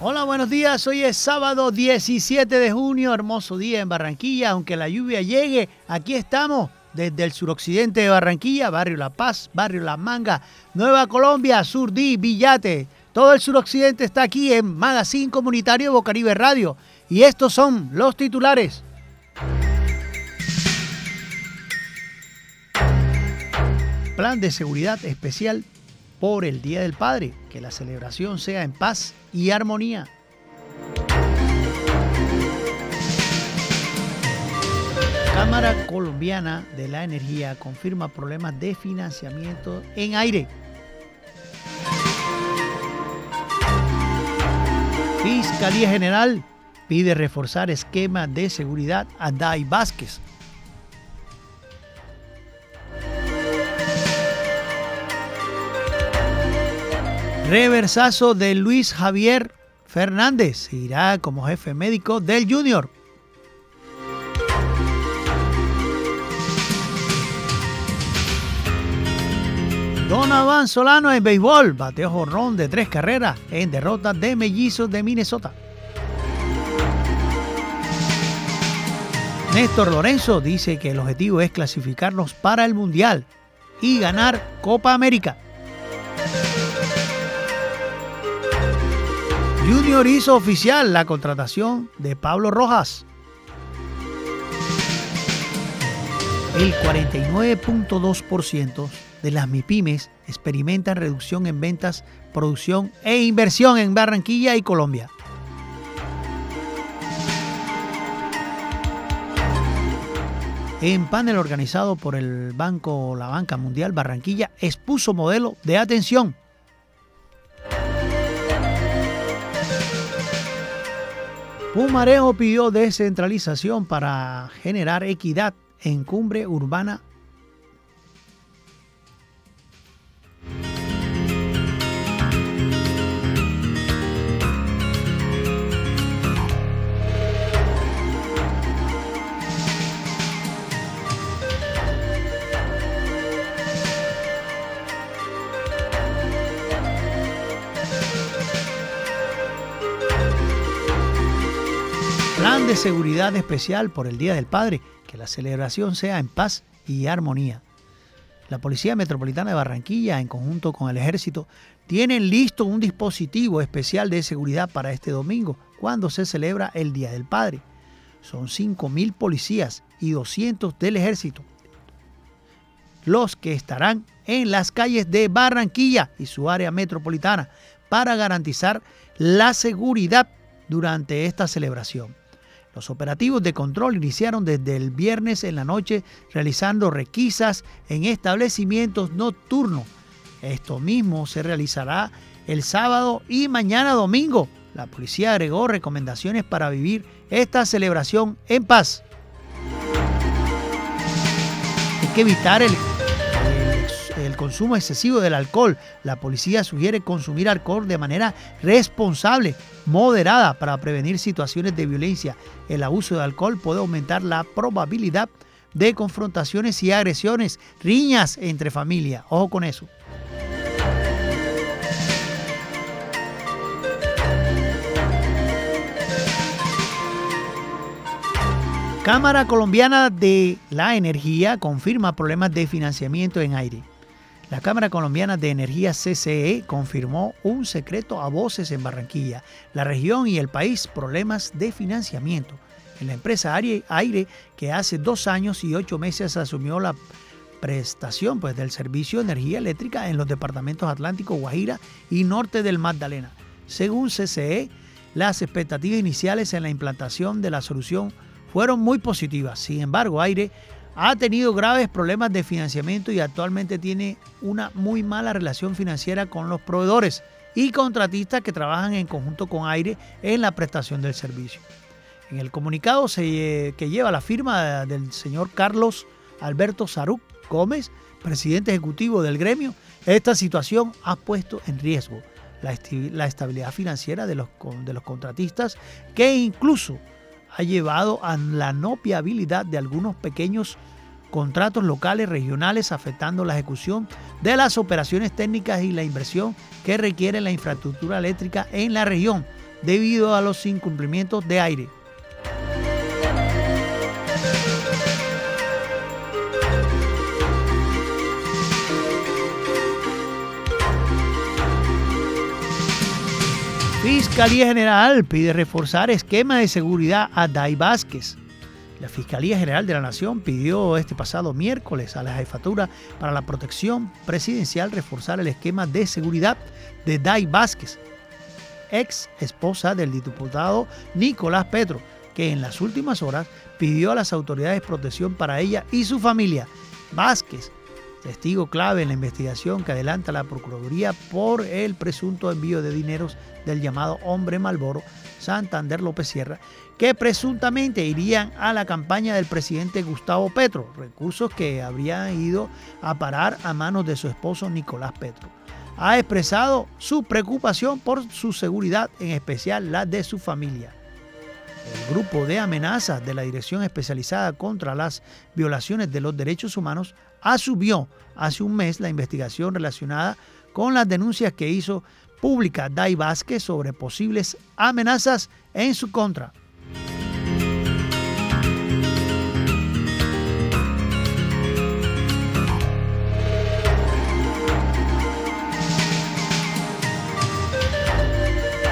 Hola, buenos días. Hoy es sábado 17 de junio, hermoso día en Barranquilla. Aunque la lluvia llegue, aquí estamos desde el suroccidente de Barranquilla, barrio La Paz, barrio La Manga, Nueva Colombia, Surdí, Villate. Todo el suroccidente está aquí en Magazine Comunitario Bocaribe Radio. Y estos son los titulares. Plan de seguridad especial por el Día del Padre. Que la celebración sea en paz y armonía. Cámara Colombiana de la Energía confirma problemas de financiamiento en aire. Fiscalía General pide reforzar esquema de seguridad a Dai Vázquez. Reversazo de Luis Javier Fernández. Irá como jefe médico del Junior. Donovan Solano en béisbol. Bateo jorrón de tres carreras en derrota de mellizos de Minnesota. Néstor Lorenzo dice que el objetivo es clasificarnos para el Mundial y ganar Copa América. Junior hizo oficial la contratación de Pablo Rojas. El 49.2% de las MIPIMES experimentan reducción en ventas, producción e inversión en Barranquilla y Colombia. En panel organizado por el Banco La Banca Mundial, Barranquilla expuso modelo de atención Pumarejo pidió descentralización para generar equidad en cumbre urbana de seguridad especial por el Día del Padre, que la celebración sea en paz y armonía. La Policía Metropolitana de Barranquilla, en conjunto con el Ejército, tienen listo un dispositivo especial de seguridad para este domingo, cuando se celebra el Día del Padre. Son 5.000 policías y 200 del Ejército, los que estarán en las calles de Barranquilla y su área metropolitana para garantizar la seguridad durante esta celebración. Los operativos de control iniciaron desde el viernes en la noche realizando requisas en establecimientos nocturnos. Esto mismo se realizará el sábado y mañana domingo. La policía agregó recomendaciones para vivir esta celebración en paz. Hay que evitar el el consumo excesivo del alcohol. La policía sugiere consumir alcohol de manera responsable, moderada, para prevenir situaciones de violencia. El abuso de alcohol puede aumentar la probabilidad de confrontaciones y agresiones, riñas entre familia. Ojo con eso. Cámara Colombiana de la Energía confirma problemas de financiamiento en aire. La Cámara Colombiana de Energía CCE confirmó un secreto a voces en Barranquilla, la región y el país problemas de financiamiento. En la empresa Aire, que hace dos años y ocho meses asumió la prestación pues, del servicio de energía eléctrica en los departamentos Atlántico, Guajira y Norte del Magdalena. Según CCE, las expectativas iniciales en la implantación de la solución fueron muy positivas. Sin embargo, Aire ha tenido graves problemas de financiamiento y actualmente tiene una muy mala relación financiera con los proveedores y contratistas que trabajan en conjunto con Aire en la prestación del servicio. En el comunicado que lleva la firma del señor Carlos Alberto Saruc Gómez, presidente ejecutivo del gremio, esta situación ha puesto en riesgo la, estabilidad financiera de los contratistas que incluso ha llevado a la no viabilidad de algunos pequeños contratos locales, regionales, afectando la ejecución de las operaciones técnicas y la inversión que requiere la infraestructura eléctrica en la región, debido a los incumplimientos de aire. Fiscalía General pide reforzar esquema de seguridad a Dai Vázquez. La Fiscalía General de la Nación pidió este pasado miércoles a la Jefatura para la Protección Presidencial reforzar el esquema de seguridad de Dai Vázquez, ex esposa del diputado Nicolás Petro, que en las últimas horas pidió a las autoridades protección para ella y su familia. Vázquez testigo clave en la investigación que adelanta la Procuraduría por el presunto envío de dineros del llamado hombre Malboro, Santander López Sierra, que presuntamente irían a la campaña del presidente Gustavo Petro, recursos que habrían ido a parar a manos de su esposo Nicolás Petro. Ha expresado su preocupación por su seguridad, en especial la de su familia. El grupo de amenazas de la Dirección Especializada contra las Violaciones de los Derechos Humanos asumió hace un mes la investigación relacionada con las denuncias que hizo pública Dai Vázquez sobre posibles amenazas en su contra.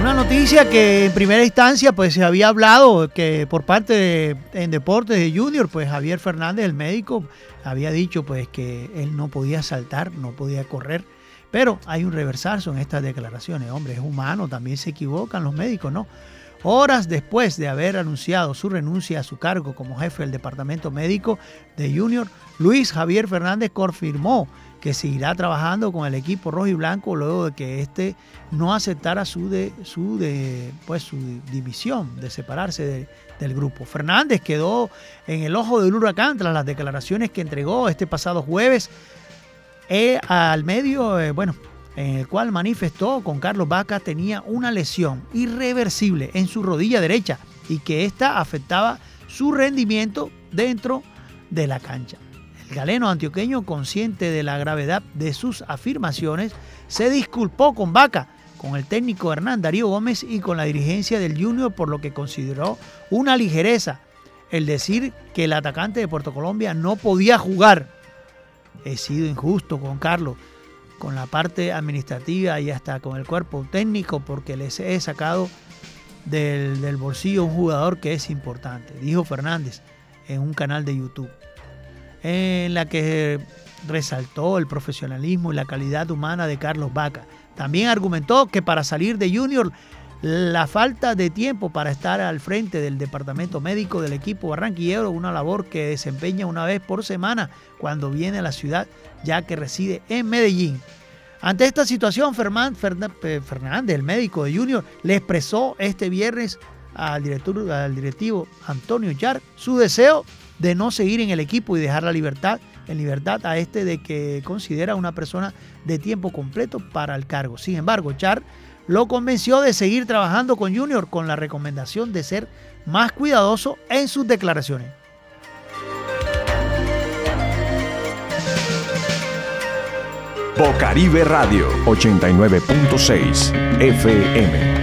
Una noticia que en primera instancia pues se había hablado que por parte de, en deportes de Junior pues Javier Fernández el médico había dicho pues que él no podía saltar, no podía correr, pero hay un reversazo en estas declaraciones, hombre, es humano, también se equivocan los médicos, ¿no? Horas después de haber anunciado su renuncia a su cargo como jefe del departamento médico de Junior, Luis Javier Fernández confirmó que seguirá trabajando con el equipo rojo y blanco luego de que éste no aceptara su, de, su, de, pues, su división, de separarse del grupo. Fernández quedó en el ojo del huracán tras las declaraciones que entregó este pasado jueves eh, al medio, eh, bueno, en el cual manifestó con Carlos Vaca tenía una lesión irreversible en su rodilla derecha y que ésta afectaba su rendimiento dentro de la cancha. El galeno antioqueño, consciente de la gravedad de sus afirmaciones, se disculpó con Vaca, con el técnico Hernán Darío Gómez y con la dirigencia del Junior por lo que consideró una ligereza el decir que el atacante de Puerto Colombia no podía jugar. He sido injusto con Carlos, con la parte administrativa y hasta con el cuerpo técnico porque les he sacado del, del bolsillo un jugador que es importante, dijo Fernández en un canal de YouTube en la que resaltó el profesionalismo y la calidad humana de Carlos Vaca. También argumentó que para salir de Junior la falta de tiempo para estar al frente del departamento médico del equipo barranquillero, una labor que desempeña una vez por semana cuando viene a la ciudad, ya que reside en Medellín. Ante esta situación, Fernández, el médico de Junior, le expresó este viernes al, director, al directivo Antonio Char su deseo de no seguir en el equipo y dejar la libertad, en libertad a este de que considera una persona de tiempo completo para el cargo. Sin embargo, Char lo convenció de seguir trabajando con Junior con la recomendación de ser más cuidadoso en sus declaraciones. Bocaribe Radio 89.6 FM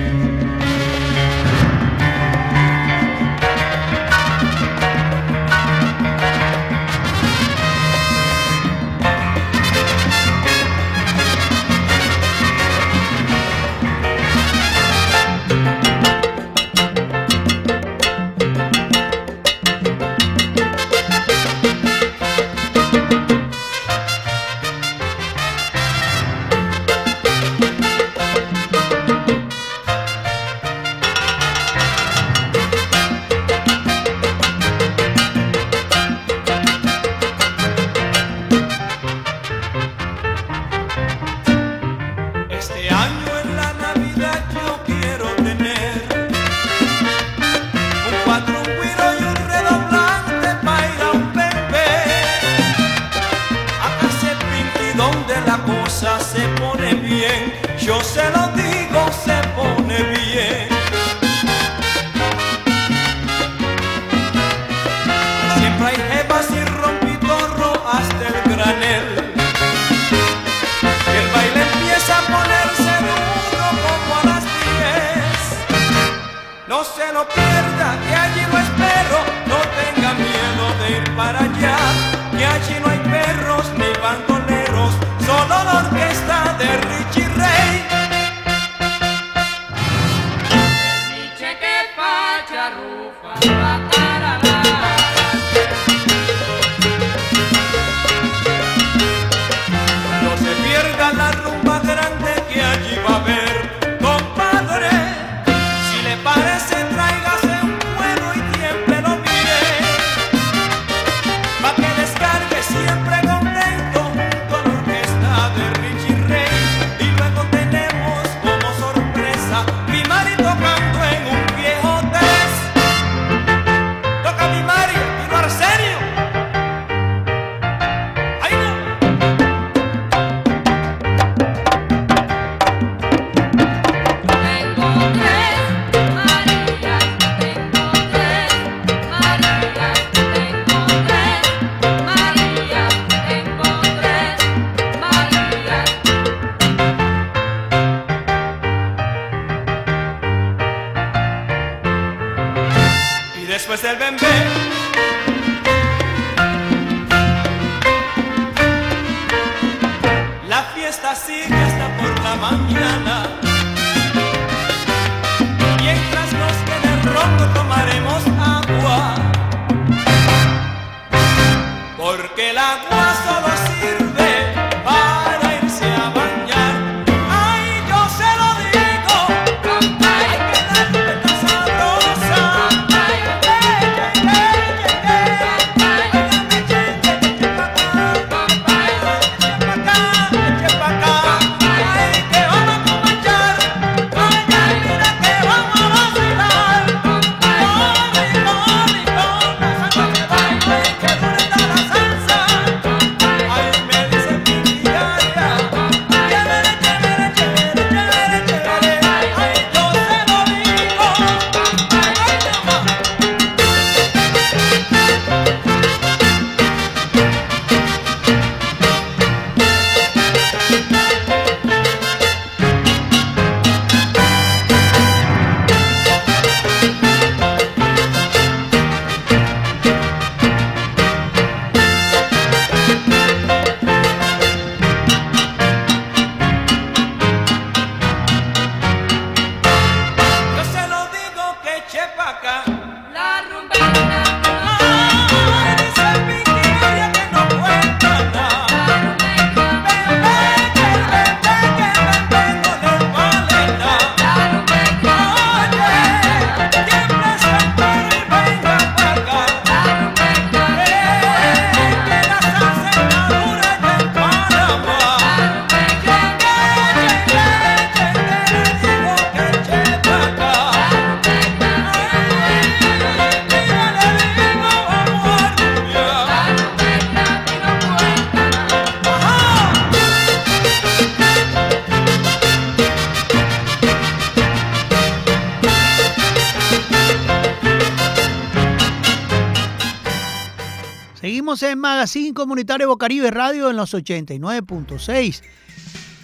Comunitario Bocaribe Radio en los 89.6.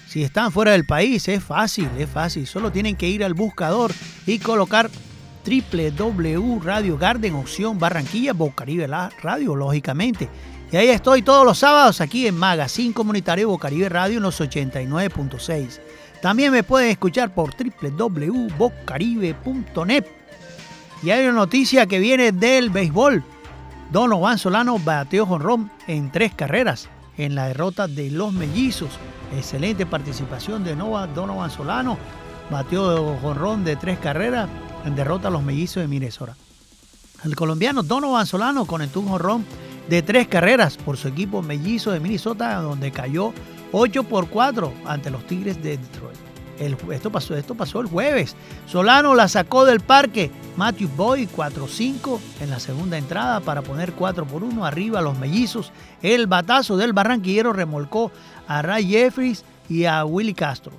Si están fuera del país, es fácil, es fácil. Solo tienen que ir al buscador y colocar www Radio Garden opción Barranquilla Bocaribe Radio, lógicamente. Y ahí estoy todos los sábados aquí en Magazine Comunitario Bocaribe Radio en los 89.6. También me pueden escuchar por www.bocaribe.net. Y hay una noticia que viene del béisbol. Donovan Solano bateó jonrón en tres carreras en la derrota de los mellizos. Excelente participación de Nova Donovan Solano. Bateó jonrón de tres carreras en derrota a los mellizos de Minnesota. El colombiano Donovan Solano conectó un jonrón de tres carreras por su equipo mellizo de Minnesota, donde cayó 8 por 4 ante los Tigres de Detroit. El- esto, pasó, esto pasó el jueves. Solano la sacó del parque. Matthew Boyd 4-5 en la segunda entrada para poner 4 por 1 arriba a los mellizos. El batazo del barranquillero remolcó a Ray Jeffries y a Willy Castro.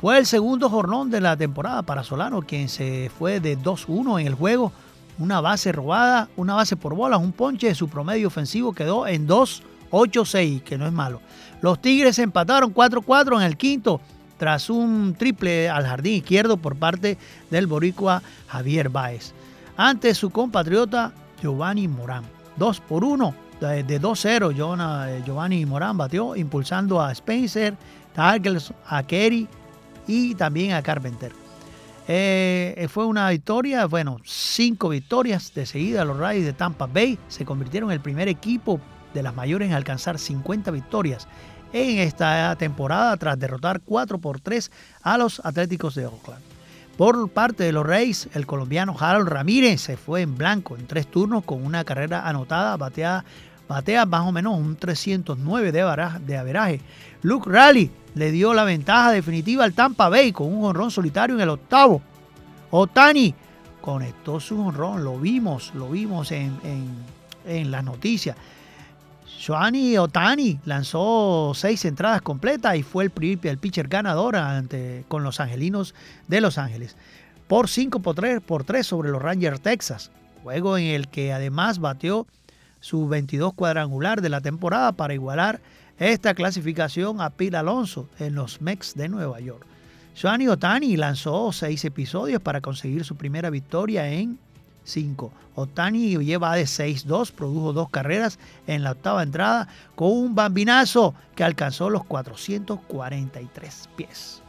Fue el segundo jornón de la temporada para Solano, quien se fue de 2-1 en el juego. Una base robada, una base por bolas, un ponche de su promedio ofensivo quedó en 2-8-6, que no es malo. Los Tigres empataron 4-4 en el quinto tras un triple al jardín izquierdo por parte del boricua Javier Báez. Ante su compatriota Giovanni Morán. 2 por 1, de de 2-0 Giovanna- eh, Giovanni Morán batió impulsando a Spencer, Targels, a Kerry y también a Carpenter. Eh, fue una victoria, bueno, cinco victorias de seguida. Los Rays de Tampa Bay se convirtieron en el primer equipo de las mayores en alcanzar 50 victorias en esta temporada tras derrotar 4 por 3 a los Atléticos de Oakland. Por parte de los Rays, el colombiano Harold Ramírez se fue en blanco en tres turnos con una carrera anotada, batea, batea más o menos un 309 de, averaje- de averaje. Luke Raleigh le dio la ventaja definitiva al Tampa Bay con un honrón solitario en el octavo. Otani conectó su honrón, lo vimos, lo vimos en, en, en las noticias. Shohani Otani lanzó seis entradas completas y fue el, el pitcher ganador ante, con los angelinos de Los Ángeles. Por 5 por 3, por 3 sobre los Rangers Texas. Juego en el que además bateó su 22 cuadrangular de la temporada para igualar esta clasificación a Pete Alonso en los Mets de Nueva York. Shohani Otani lanzó seis episodios para conseguir su primera victoria en 5. Otani lleva de 6-2, produjo dos carreras en la octava entrada con un bambinazo que alcanzó los 443 pies.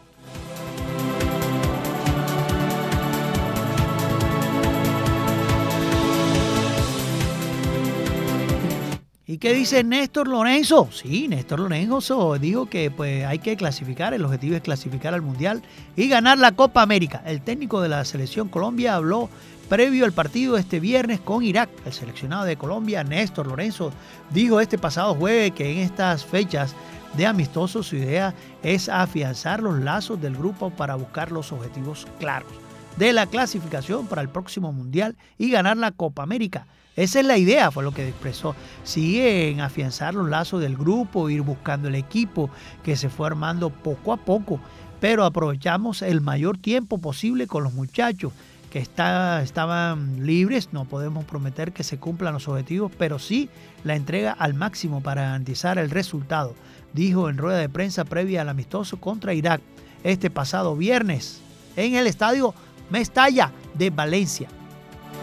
¿Y qué dice Néstor Lorenzo? Sí, Néstor Lorenzo dijo que pues, hay que clasificar, el objetivo es clasificar al Mundial y ganar la Copa América. El técnico de la selección Colombia habló previo al partido este viernes con Irak. El seleccionado de Colombia, Néstor Lorenzo, dijo este pasado jueves que en estas fechas de amistosos su idea es afianzar los lazos del grupo para buscar los objetivos claros de la clasificación para el próximo Mundial y ganar la Copa América. Esa es la idea, fue lo que expresó. Sigue en afianzar los lazos del grupo, ir buscando el equipo que se fue armando poco a poco, pero aprovechamos el mayor tiempo posible con los muchachos que está, estaban libres. No podemos prometer que se cumplan los objetivos, pero sí la entrega al máximo para garantizar el resultado, dijo en rueda de prensa previa al amistoso contra Irak este pasado viernes en el estadio Mestalla de Valencia,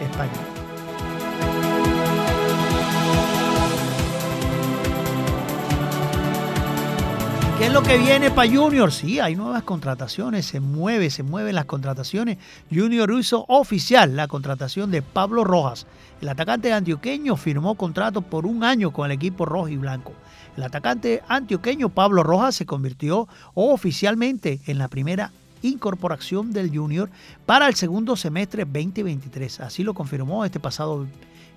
España. ¿Qué es lo que viene para Junior? Sí, hay nuevas contrataciones, se mueve, se mueven las contrataciones. Junior hizo oficial la contratación de Pablo Rojas. El atacante antioqueño firmó contrato por un año con el equipo rojo y blanco. El atacante antioqueño Pablo Rojas se convirtió oficialmente en la primera incorporación del Junior para el segundo semestre 2023. Así lo confirmó este pasado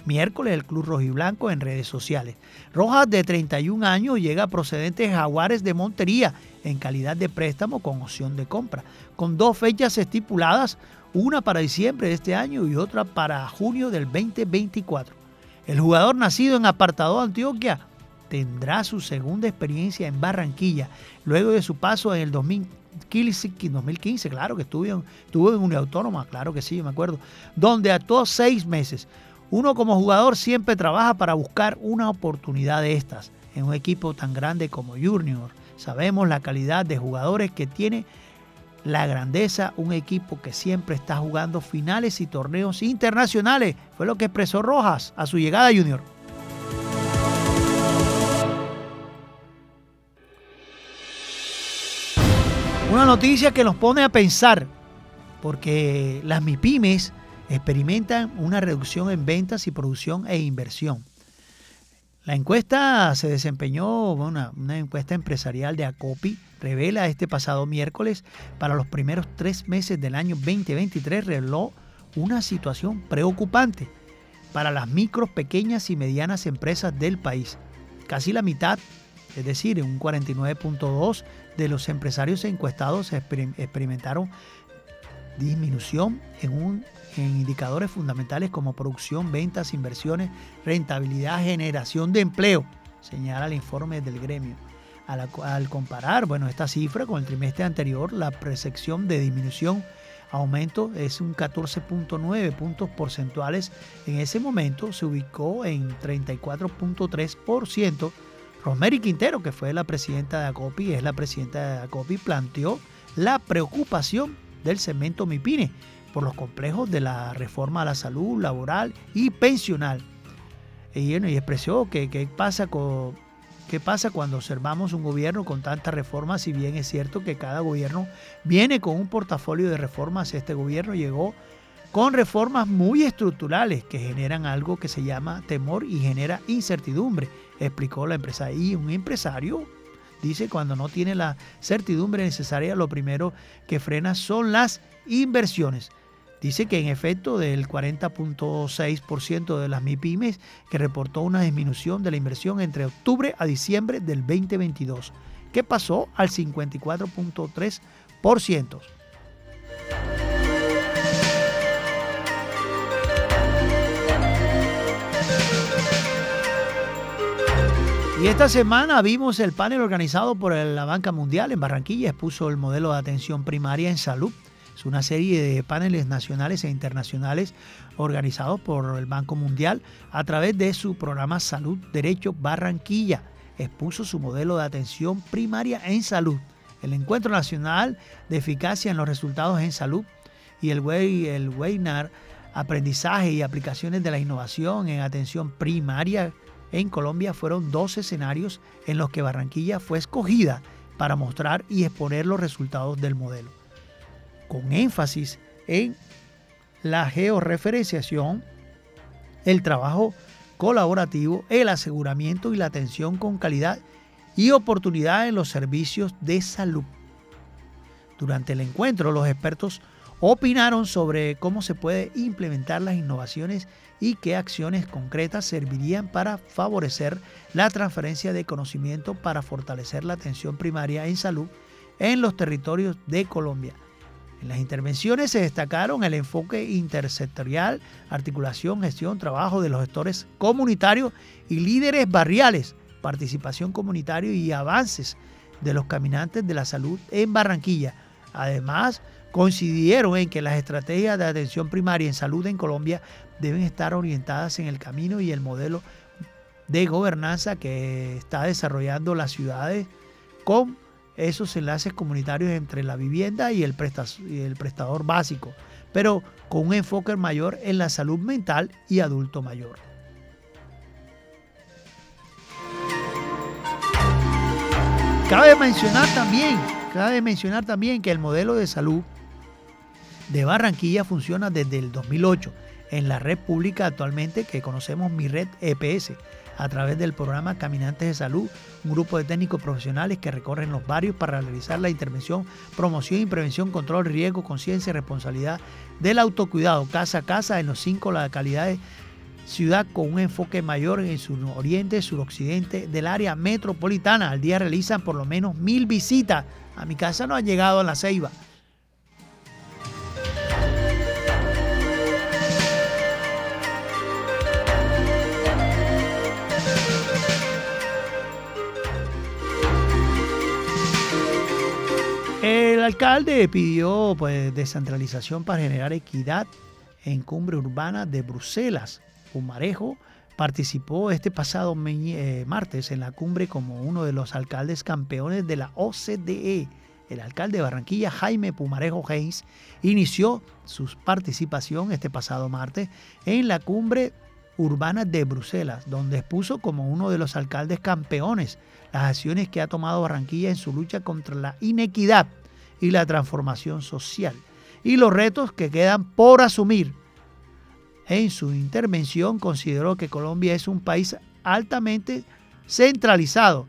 miércoles el Club Rojiblanco en redes sociales. Rojas, de 31 años, llega procedente de Jaguares de Montería en calidad de préstamo con opción de compra, con dos fechas estipuladas, una para diciembre de este año y otra para junio del 2024. El jugador nacido en Apartado, Antioquia, tendrá su segunda experiencia en Barranquilla, luego de su paso en el 2015, 2015 claro que estuvo en, estuvo en claro que sí, me acuerdo, donde actuó seis meses. Uno como jugador siempre trabaja para buscar una oportunidad de estas en un equipo tan grande como Junior. Sabemos la calidad de jugadores que tiene la grandeza, un equipo que siempre está jugando finales y torneos internacionales. Fue lo que expresó Rojas a su llegada a Junior. Una noticia que nos pone a pensar, porque las MIPIMES experimentan una reducción en ventas y producción e inversión. La encuesta se desempeñó, una, una, encuesta empresarial de ACOPI, revela este pasado miércoles, para los primeros tres meses del año 2023, reveló una situación preocupante para las micro, pequeñas y medianas empresas del país. Casi la mitad, es decir, un 49.2 de los empresarios encuestados experimentaron disminución en, un, en indicadores fundamentales como producción, ventas, inversiones, rentabilidad, generación de empleo, señala el informe del gremio. Al, al, comparar bueno, esta cifra con el trimestre anterior, la percepción de disminución aumento es un 14.9 puntos porcentuales. En ese momento se ubicó en 34.3%. Rosemary Quintero, que fue la presidenta de ACOPI, es la presidenta de ACOPI, planteó la preocupación del cemento MIPINE por los complejos de la reforma a la salud laboral y pensional. Y, bueno, y expresó que pasa, con, qué pasa cuando observamos un gobierno con tantas reformas, si bien es cierto que cada gobierno viene con un portafolio de reformas, este gobierno llegó con reformas muy estructurales que generan algo que se llama temor y genera incertidumbre, explicó la empresa. Y un empresario dice cuando no tiene la certidumbre necesaria, lo primero que frena son las inversiones. Dice que en efecto del 40.6% de las MIPIMES que reportó una disminución de la inversión entre octubre a diciembre del 2022, que pasó al 54.3%. Y esta semana vimos el panel organizado por la Banca Mundial en Barranquilla, expuso el modelo de atención primaria en salud. Una serie de paneles nacionales e internacionales organizados por el Banco Mundial a través de su programa Salud Derecho Barranquilla. Expuso su modelo de atención primaria en salud. El Encuentro Nacional de Eficacia en los Resultados en Salud y el, el Weinar aprendizaje y aplicaciones de la innovación en atención primaria en Colombia fueron dos escenarios en los que Barranquilla fue escogida para mostrar y exponer los resultados del modelo, con énfasis en la georreferenciación, el trabajo colaborativo, el aseguramiento y la atención con calidad y oportunidad en los servicios de salud. Durante el encuentro, los expertos opinaron sobre cómo se puede implementar las innovaciones y qué acciones concretas servirían para favorecer la transferencia de conocimiento para fortalecer la atención primaria en salud en los territorios de Colombia. En las intervenciones se destacaron el enfoque intersectorial, articulación, gestión, trabajo de los gestores comunitarios y líderes barriales, participación comunitaria y avances de los caminantes de la salud en Barranquilla. Además, coincidieron en que las estrategias de atención primaria en salud en Colombia deben estar orientadas en el camino y el modelo de gobernanza que está desarrollando las ciudades con esos enlaces comunitarios entre la vivienda y el, prestador básico, pero con un enfoque mayor en la salud mental y adulto mayor. Cabe mencionar también, cabe mencionar también que el modelo de salud de Barranquilla funciona desde el 2008 en la red pública actualmente que conocemos Mi Red EPS a través del programa Caminantes de Salud, un grupo de técnicos profesionales que recorren los barrios para realizar la intervención, promoción y prevención, control, riesgo, conciencia y responsabilidad del autocuidado casa a casa en los cinco localidades ciudad con un enfoque mayor en sur oriente, suroccidente del área metropolitana. Al día realizan por lo menos mil visitas. A mi casa no ha llegado a la ceiba. Alcalde pidió pues, descentralización para generar equidad en cumbre urbana de Bruselas. Pumarejo participó este pasado eh, martes en la cumbre como uno de los alcaldes campeones de la OCDE. El alcalde de Barranquilla, Jaime Pumarejo Hayes, inició su participación este pasado martes en la cumbre urbana de Bruselas, donde expuso como uno de los alcaldes campeones las acciones que ha tomado Barranquilla en su lucha contra la inequidad y la transformación social y los retos que quedan por asumir. En su intervención consideró que Colombia es un país altamente centralizado.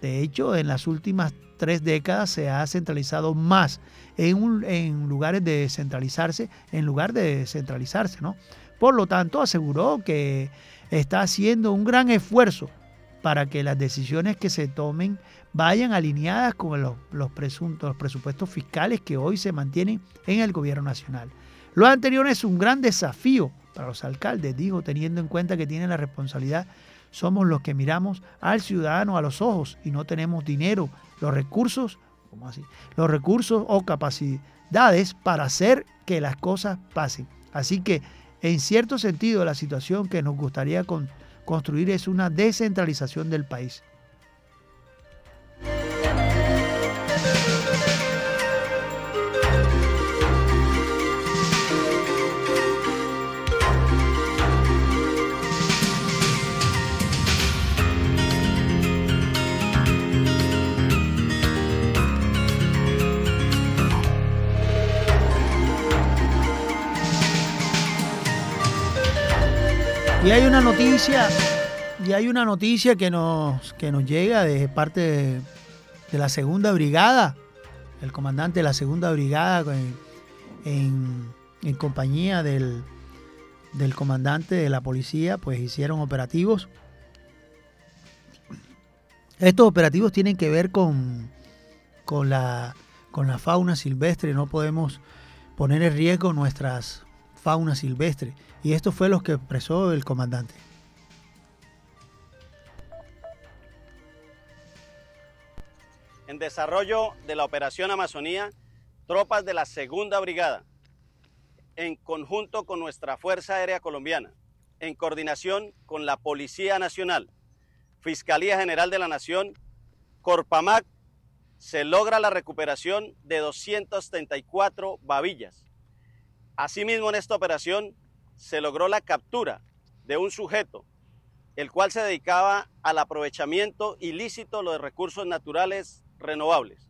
De hecho, en las últimas tres décadas se ha centralizado más en, un- en lugares de descentralizarse, en lugar de descentralizarse, ¿no? Por lo tanto, aseguró que está haciendo un gran esfuerzo para que las decisiones que se tomen vayan alineadas con los, los presuntos los presupuestos fiscales que hoy se mantienen en el gobierno nacional. Lo anterior es un gran desafío para los alcaldes, dijo, teniendo en cuenta que tienen la responsabilidad. Somos los que miramos al ciudadano a los ojos y no tenemos dinero, los recursos, ¿cómo así? Los recursos o capacidades para hacer que las cosas pasen. Así que, en cierto sentido, la situación que nos gustaría con- construir es una descentralización del país. Y hay una noticia, y hay una noticia que nos, que nos llega de parte de, la segunda brigada, el comandante de la segunda brigada en, en- compañía del, del comandante de la policía, pues hicieron operativos. Estos operativos tienen que ver con, con, la, con la fauna silvestre, no podemos poner en riesgo nuestras fauna silvestre. Y esto fue lo que expresó el comandante. En desarrollo de la Operación Amazonía, tropas de la Segunda Brigada, en conjunto con nuestra Fuerza Aérea Colombiana, en coordinación con la Policía Nacional, Fiscalía General de la Nación, Corpamac, se logra la recuperación de 234 babillas. Asimismo, en esta operación se logró la captura de un sujeto, el cual se dedicaba al aprovechamiento ilícito de los recursos naturales renovables.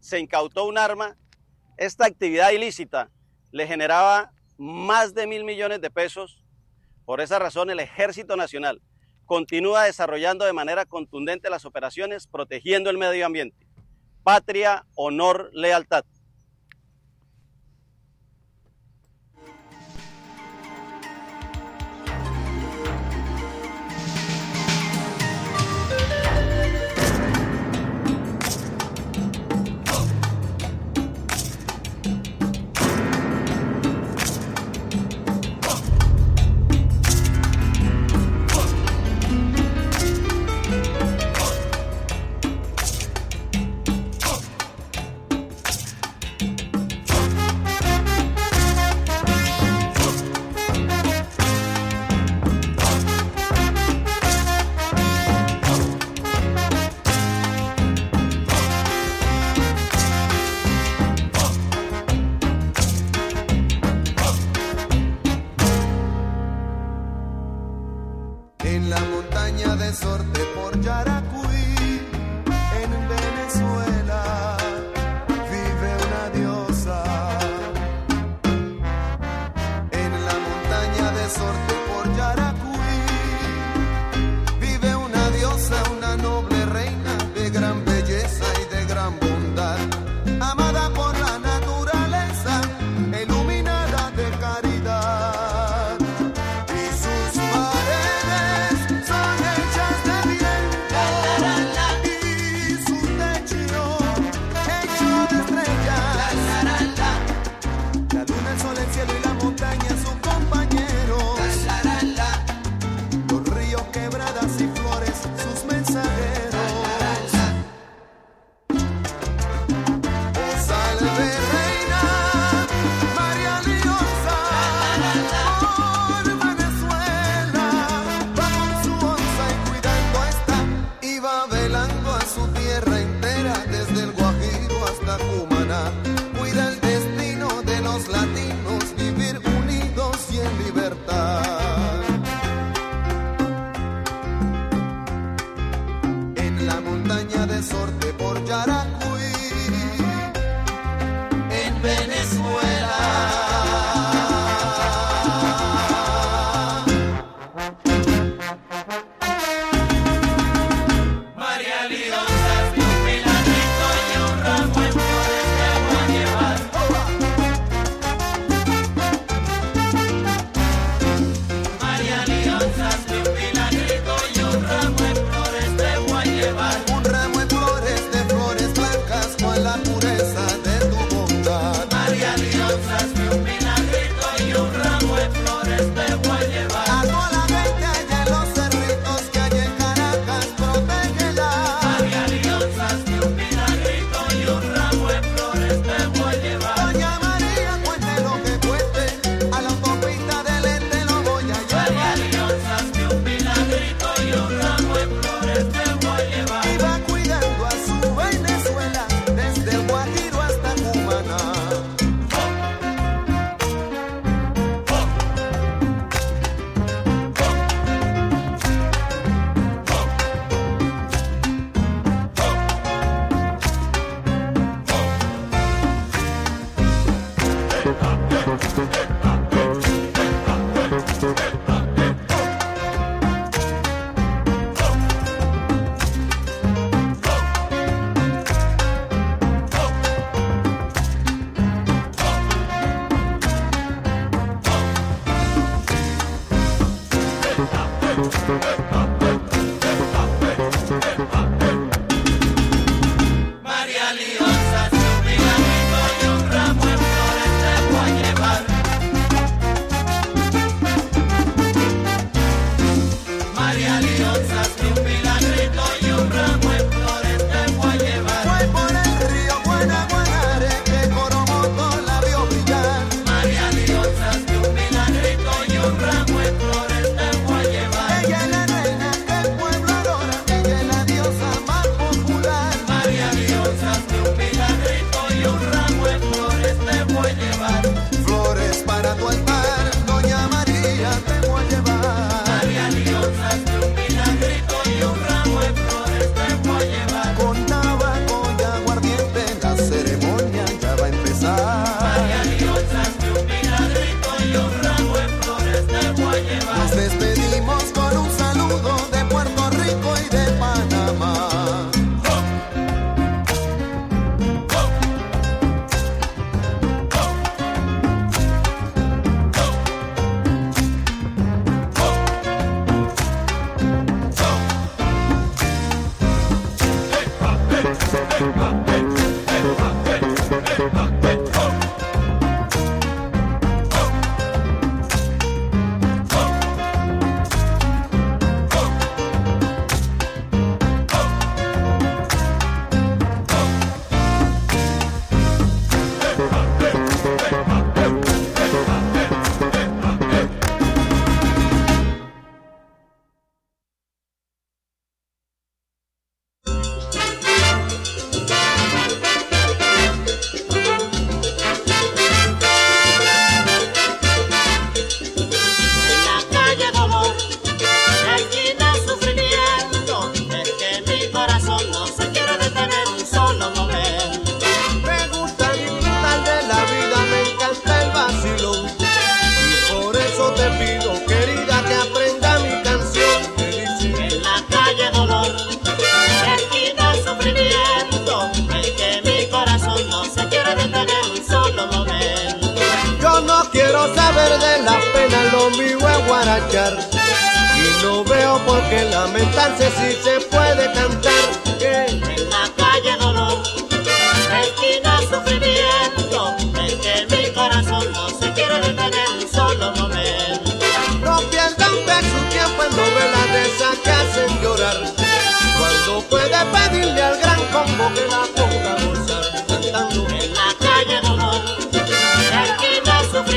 Se incautó un arma, esta actividad ilícita le generaba más de mil millones de pesos. Por esa razón, el Ejército Nacional continúa desarrollando de manera contundente las operaciones protegiendo el medio ambiente. Patria, honor, lealtad.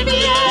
viene.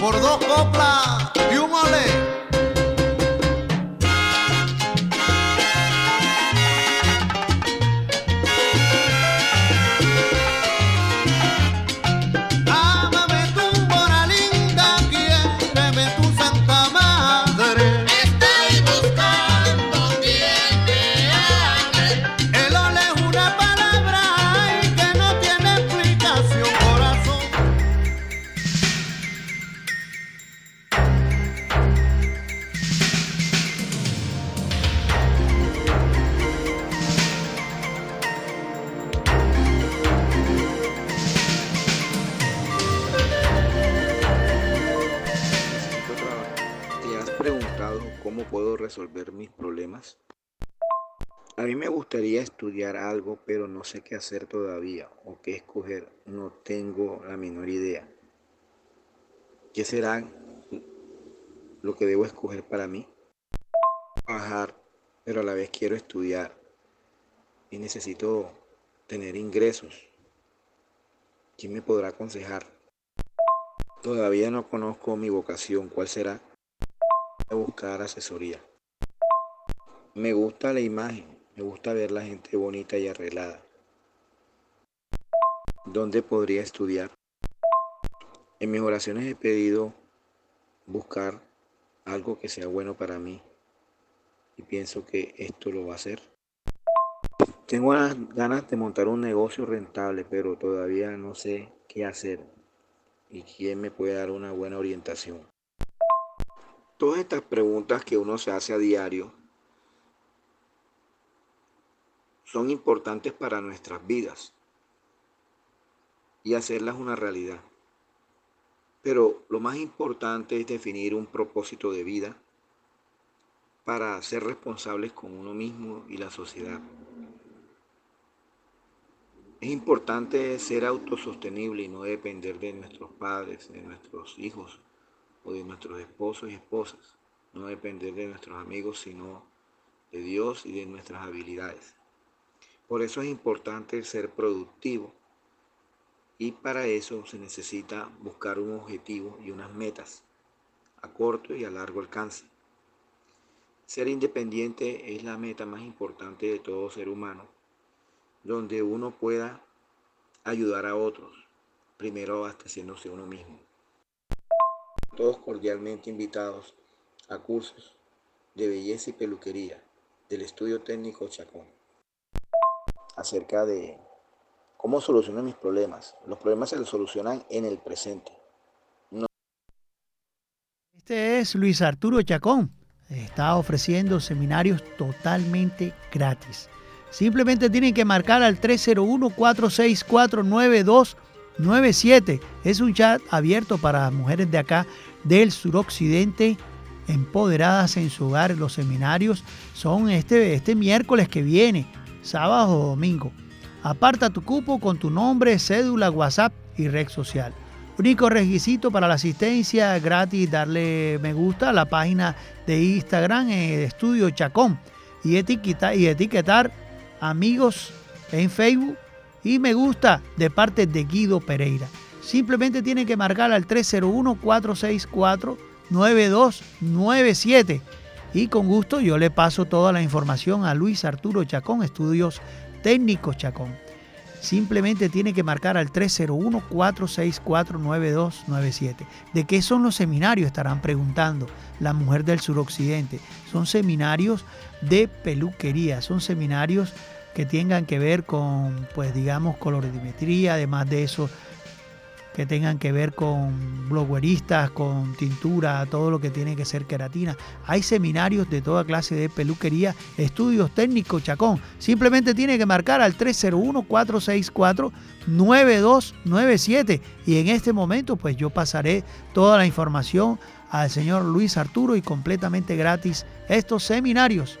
Por dos coplas y un olé. Estudiar algo, pero no sé qué hacer todavía o qué escoger. No tengo la menor idea. ¿Qué será lo que debo escoger para mí? Trabajar, pero a la vez quiero estudiar y necesito tener ingresos. ¿Quién me podrá aconsejar? Todavía no conozco mi vocación. ¿Cuál será? Voy a buscar asesoría. Me gusta la imagen. Me gusta ver la gente bonita y arreglada. ¿Dónde podría estudiar? En mis oraciones he pedido buscar algo que sea bueno para mí. Y pienso que esto lo va a hacer. Tengo ganas de montar un negocio rentable, pero todavía no sé qué hacer y quién me puede dar una buena orientación. Todas estas preguntas que uno se hace a diario son importantes para nuestras vidas y hacerlas una realidad. Pero lo más importante es definir un propósito de vida para ser responsables con uno mismo y la sociedad. Es importante ser autosostenible y no depender de nuestros padres, de nuestros hijos o de nuestros esposos y esposas. No depender de nuestros amigos, sino de Dios y de nuestras habilidades. Por eso es importante ser productivo y para eso se necesita buscar un objetivo y unas metas a corto y a largo alcance. Ser independiente es la meta más importante de todo ser humano, donde uno pueda ayudar a otros, primero abasteciéndose uno mismo. Todos cordialmente invitados a cursos de belleza y peluquería del estudio técnico Chacón acerca de cómo solucionar mis problemas. Los problemas se los solucionan en el presente. Este es Luis Arturo Chacón. Está ofreciendo seminarios totalmente gratis. Simplemente tienen que marcar al 301-464-9297. Es un chat abierto para mujeres de acá del suroccidente empoderadas en su hogar. Los seminarios son este, este miércoles que viene, sábado o domingo. Aparta tu cupo con tu nombre, cédula, WhatsApp y red social. Único requisito para la asistencia gratis, darle me gusta a la página de Instagram en Estudio Chacón y etiquetar, y etiquetar amigos en Facebook y me gusta de parte de Guido Pereira. Simplemente tiene que marcar al 301-464-9297 y con gusto yo le paso toda la información a Luis Arturo Chacón, Estudios Técnicos Chacón. Simplemente tiene que marcar al 301-464-9297. ¿De qué son los seminarios? Estarán preguntando la mujer del suroccidente. Son seminarios de peluquería, son seminarios que tengan que ver con, pues digamos, colorimetría, además de eso, que tengan que ver con blogueristas, con tintura, todo lo que tiene que ser queratina. Hay seminarios de toda clase de peluquería, estudios técnicos, Chacón. Simplemente tiene que marcar al 301-464-9297. Y en este momento, pues yo pasaré toda la información al señor Luis Arturo y completamente gratis estos seminarios.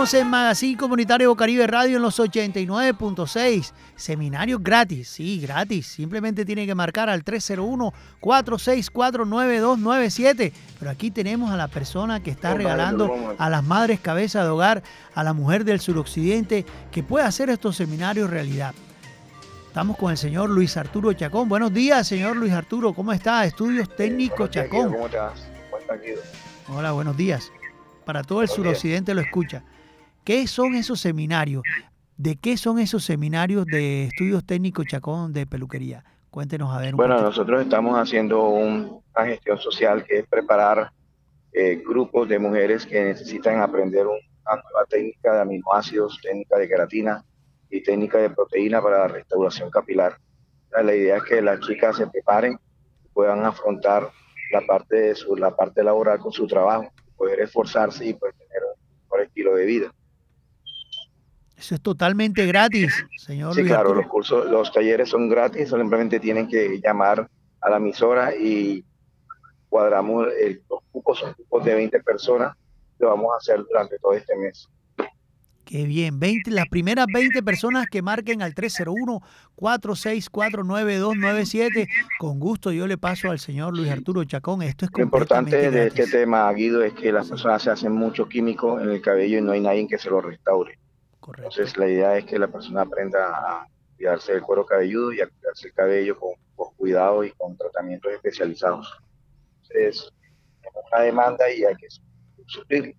En Magazine Comunitario Caribe Radio en los 89.6. Seminarios gratis, sí, gratis. Simplemente tiene que marcar al 301-464-9297. Pero aquí tenemos a la persona que está regalando a las madres cabeza de hogar, a la mujer del suroccidente, que puede hacer estos seminarios realidad. Estamos con el señor Luis Arturo Chacón. Buenos días, señor Luis Arturo. ¿Cómo está? Estudios Técnicos Chacón. ¿Cómo estás? Hola, buenos días. Para todo el suroccidente lo escucha. ¿Qué son esos seminarios? ¿De qué son esos seminarios de estudios técnicos Chacón de peluquería? Cuéntenos a ver un Bueno, poquito. nosotros estamos haciendo un- una gestión social que es preparar eh, grupos de mujeres que necesitan aprender un- una nueva técnica de aminoácidos, técnica de queratina y técnica de proteína para la restauración capilar. La idea es que las chicas se preparen y puedan afrontar la parte, de su, la parte laboral con su trabajo, poder esforzarse y pues, tener un mejor estilo de vida. Eso es totalmente gratis, señor Sí, Luis claro, Arturo. los cursos, los talleres son gratis, simplemente tienen que llamar a la emisora y cuadramos, el- los cupos son cupos de 20 personas, lo vamos a hacer durante todo este mes. Qué bien. 20, las primeras 20 personas que marquen al 301-464-9297. Con gusto yo le paso al señor Luis Arturo Chacón. Esto es Lo importante de este tema, Guido, es que las personas se hacen mucho químico en el cabello y no hay nadie que se lo restaure. Correcto. Entonces la idea es que la persona aprenda a cuidarse del cuero cabelludo y a cuidarse el cabello con, con cuidado y con tratamientos especializados. Entonces, es una demanda y hay que suplir.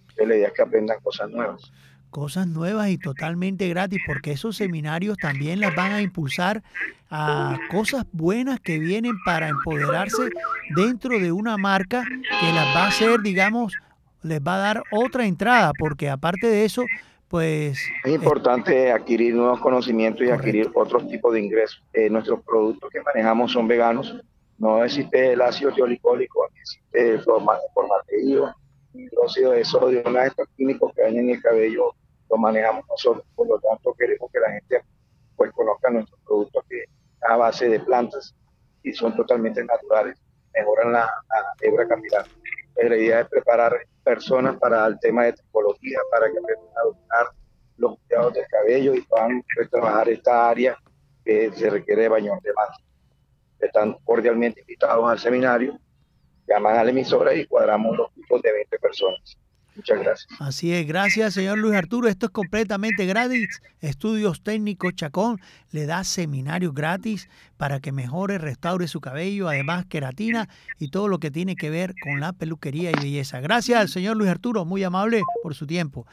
Entonces, la idea es que aprendan cosas nuevas. cosas nuevas y totalmente gratis, porque esos seminarios también las van a impulsar a cosas buenas que vienen para empoderarse dentro de una marca que las va a hacer, digamos, les va a dar otra entrada, porque aparte de eso, pues Es importante adquirir nuevos conocimientos y adquirir otros tipos de ingresos. Eh, nuestros productos que manejamos son veganos. No existe el ácido teolicólico, existe el forma- formaldehído, hidróxido de sodio, nada de estos químicos que dañan el cabello los manejamos nosotros. Por lo tanto, queremos que la gente pues conozca nuestros productos que a base de plantas y son totalmente naturales, mejoran la, la hebra capilar. La idea es preparar personas para el tema de tricología, para que aprendan a dominar los cuidados del cabello y puedan trabajar esta área que se requiere de bañón de mano. Están cordialmente invitados al seminario, llaman a la emisora y cuadramos los grupos de 20 personas. Muchas gracias. Así es, gracias señor Luis Arturo. Esto es completamente gratis. Estudios Técnicos Chacón le da seminarios gratis para que mejore, restaure su cabello, además queratina y todo lo que tiene que ver con la peluquería y belleza. Gracias señor Luis Arturo, muy amable por su tiempo.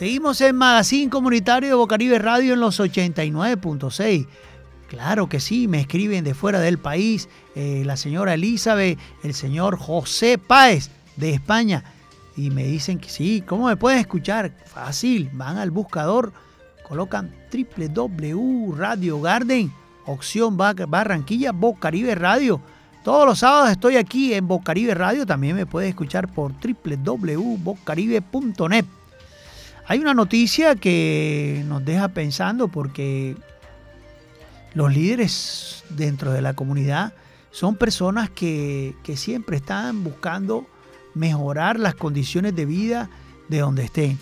Seguimos en Magazine Comunitario de Bocaribe Radio en los 89.6. Claro que sí, me escriben de fuera del país eh, la señora Elizabeth, el señor José Páez de España. Y me dicen que sí, ¿cómo me pueden escuchar? Fácil, van al buscador, colocan www Radio Garden, opción Ba- Barranquilla, Bocaribe Radio. Todos los sábados estoy aquí en Bocaribe Radio, también me puedes escuchar por www.bocaribe.net. Hay una noticia que nos deja pensando porque los líderes dentro de la comunidad son personas que, que siempre están buscando mejorar las condiciones de vida de donde estén.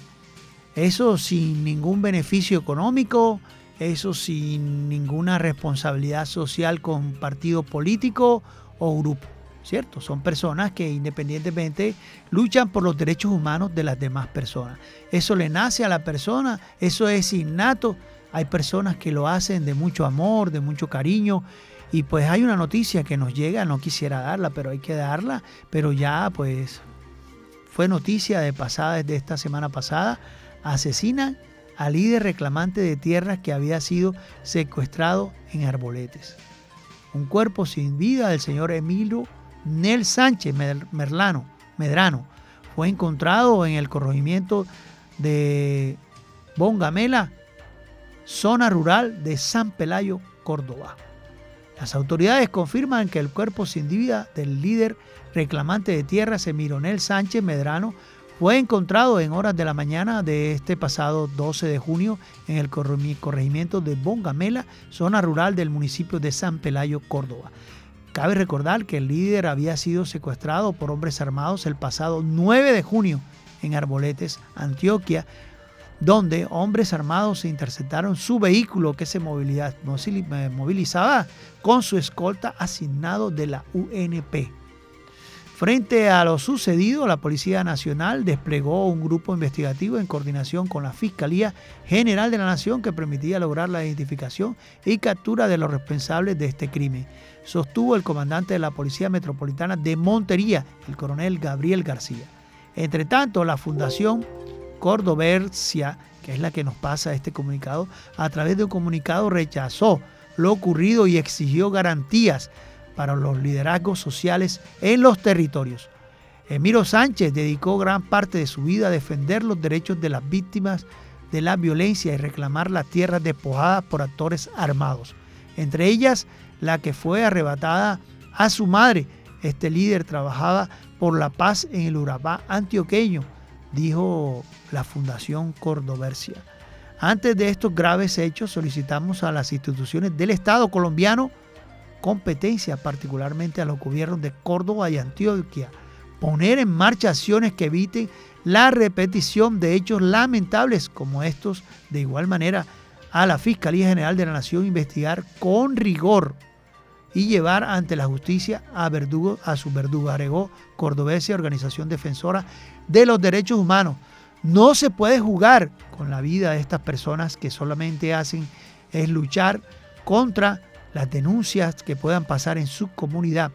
Eso sin ningún beneficio económico, eso sin ninguna responsabilidad social con partido político o grupo. ¿Cierto? Son personas que independientemente luchan por los derechos humanos de las demás personas. Eso le nace a la persona, eso es innato. Hay personas que lo hacen de mucho amor, de mucho cariño. Y pues hay una noticia que nos llega, no quisiera darla, pero hay que darla. Pero ya pues fue noticia de pasada, desde esta semana pasada. Asesinan al líder reclamante de tierras que había sido secuestrado en Arboletes. Un cuerpo sin vida del señor Emilio Nel Sánchez Mer- Merlano, Medrano fue encontrado en el corregimiento de Bongamela, zona rural de San Pelayo, Córdoba. Las autoridades confirman que el cuerpo sin vida del líder reclamante de tierras, Emironel Sánchez Medrano, fue encontrado en horas de la mañana de este pasado 12 de junio en el corregimiento de Bongamela, zona rural del municipio de San Pelayo, Córdoba. Cabe recordar que el líder había sido secuestrado por hombres armados el pasado 9 de junio en Arboletes, Antioquia, donde hombres armados interceptaron su vehículo que se eh, movilizaba con su escolta asignado de la UNP. Frente a lo sucedido, la Policía Nacional desplegó un grupo investigativo en coordinación con la Fiscalía General de la Nación que permitía lograr la identificación y captura de los responsables de este crimen, sostuvo el comandante de la Policía Metropolitana de Montería, el coronel Gabriel García. Entre tanto, la Fundación Cordoversia, que es la que nos pasa este comunicado, a través de un comunicado rechazó lo ocurrido y exigió garantías para los liderazgos sociales en los territorios. Emiro Sánchez dedicó gran parte de su vida a defender los derechos de las víctimas de la violencia y reclamar las tierras despojadas por actores armados, entre ellas la que fue arrebatada a su madre. Este líder trabajaba por la paz en el Urabá antioqueño, dijo la Fundación Cordoversia. Antes de estos graves hechos solicitamos a las instituciones del Estado colombiano competencia, particularmente a los gobiernos de Córdoba y Antioquia, poner en marcha acciones que eviten la repetición de hechos lamentables como estos, de igual manera a la Fiscalía General de la Nación investigar con rigor y llevar ante la justicia a, verdugo, a su verdugo, agregó Cordobesia, organización defensora de los derechos humanos. No se puede jugar con la vida de estas personas que solamente hacen es luchar contra las denuncias que puedan pasar en su comunidad.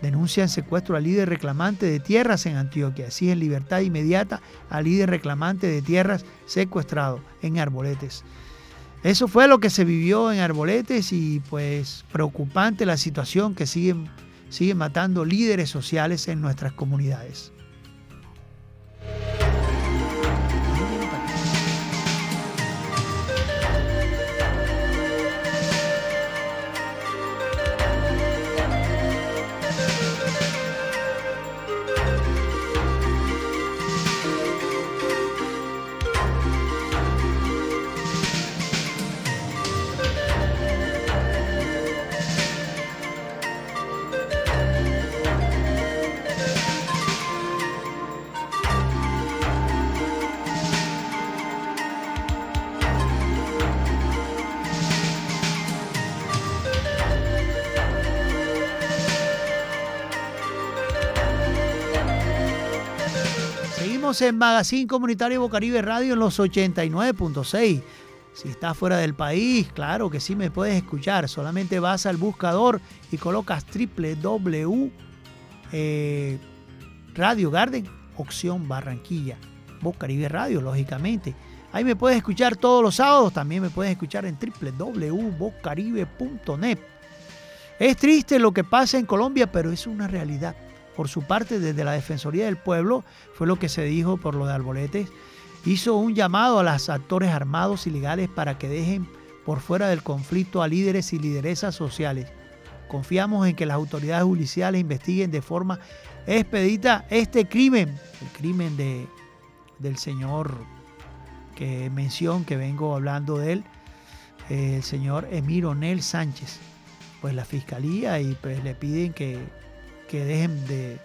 Denuncian secuestro al líder reclamante de tierras en Antioquia. Exigen libertad inmediata al líder reclamante de tierras secuestrado en Arboletes. Eso fue lo que se vivió en Arboletes y pues preocupante la situación que siguen, siguen matando líderes sociales en nuestras comunidades. En Magazine Comunitario Bocaribe Radio en los 89.6. Si estás fuera del país, claro que sí me puedes escuchar. Solamente vas al buscador y colocas www eh, Radio Garden, opción Barranquilla. Bocaribe Radio, lógicamente. Ahí me puedes escuchar todos los sábados, también me puedes escuchar en www.bocaribe.net. Es triste lo que pasa en Colombia, pero es una realidad. Por su parte, desde la Defensoría del Pueblo, fue lo que se dijo por lo de Arboletes, hizo un llamado a los actores armados y legales para que dejen por fuera del conflicto a líderes y lideresas sociales. Confiamos en que las autoridades judiciales investiguen de forma expedita este crimen, el crimen de, del señor que mención, que vengo hablando de él, el señor Emir Onel Sánchez. Pues la fiscalía y pues le piden que, que dejen de,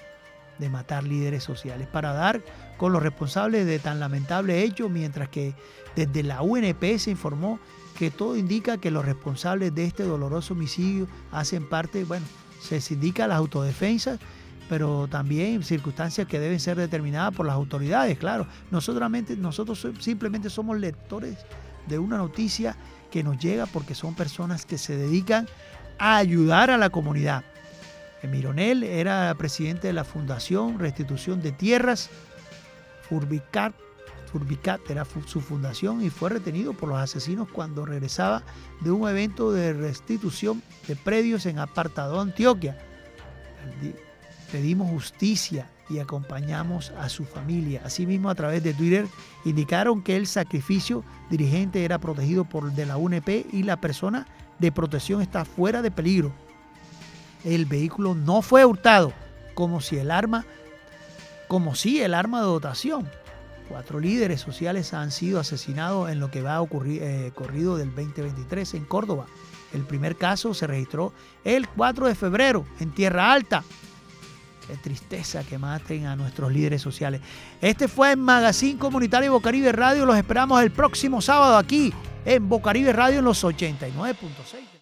de matar líderes sociales para dar con los responsables de tan lamentable hecho, mientras que desde la UNP se informó que todo indica que los responsables de este doloroso homicidio hacen parte, bueno, se indica las autodefensas, pero también circunstancias que deben ser determinadas por las autoridades, claro. Nosotros, nosotros so- simplemente somos lectores de una noticia que nos llega porque son personas que se dedican a ayudar a la comunidad. Mironel era presidente de la Fundación Restitución de Tierras, Furbicat, Furbicat era su fundación y fue retenido por los asesinos cuando regresaba de un evento de restitución de predios en Apartado, Antioquia. Di- Pedimos justicia y acompañamos a su familia. Asimismo, a través de Twitter indicaron que el sacrificio dirigente era protegido por de la UNP y la persona de protección está fuera de peligro. El vehículo no fue hurtado, como si el arma, como si el arma de dotación. Cuatro líderes sociales han sido asesinados en lo que va a ocurrir eh, corrido del 2023 en Córdoba. El primer caso se registró el 4 de febrero en Tierra Alta. Qué tristeza que maten a nuestros líderes sociales. Este fue el Magazine Comunitario Bocaribe Radio. Los esperamos el próximo sábado aquí en Bocaribe Radio en los 89.6.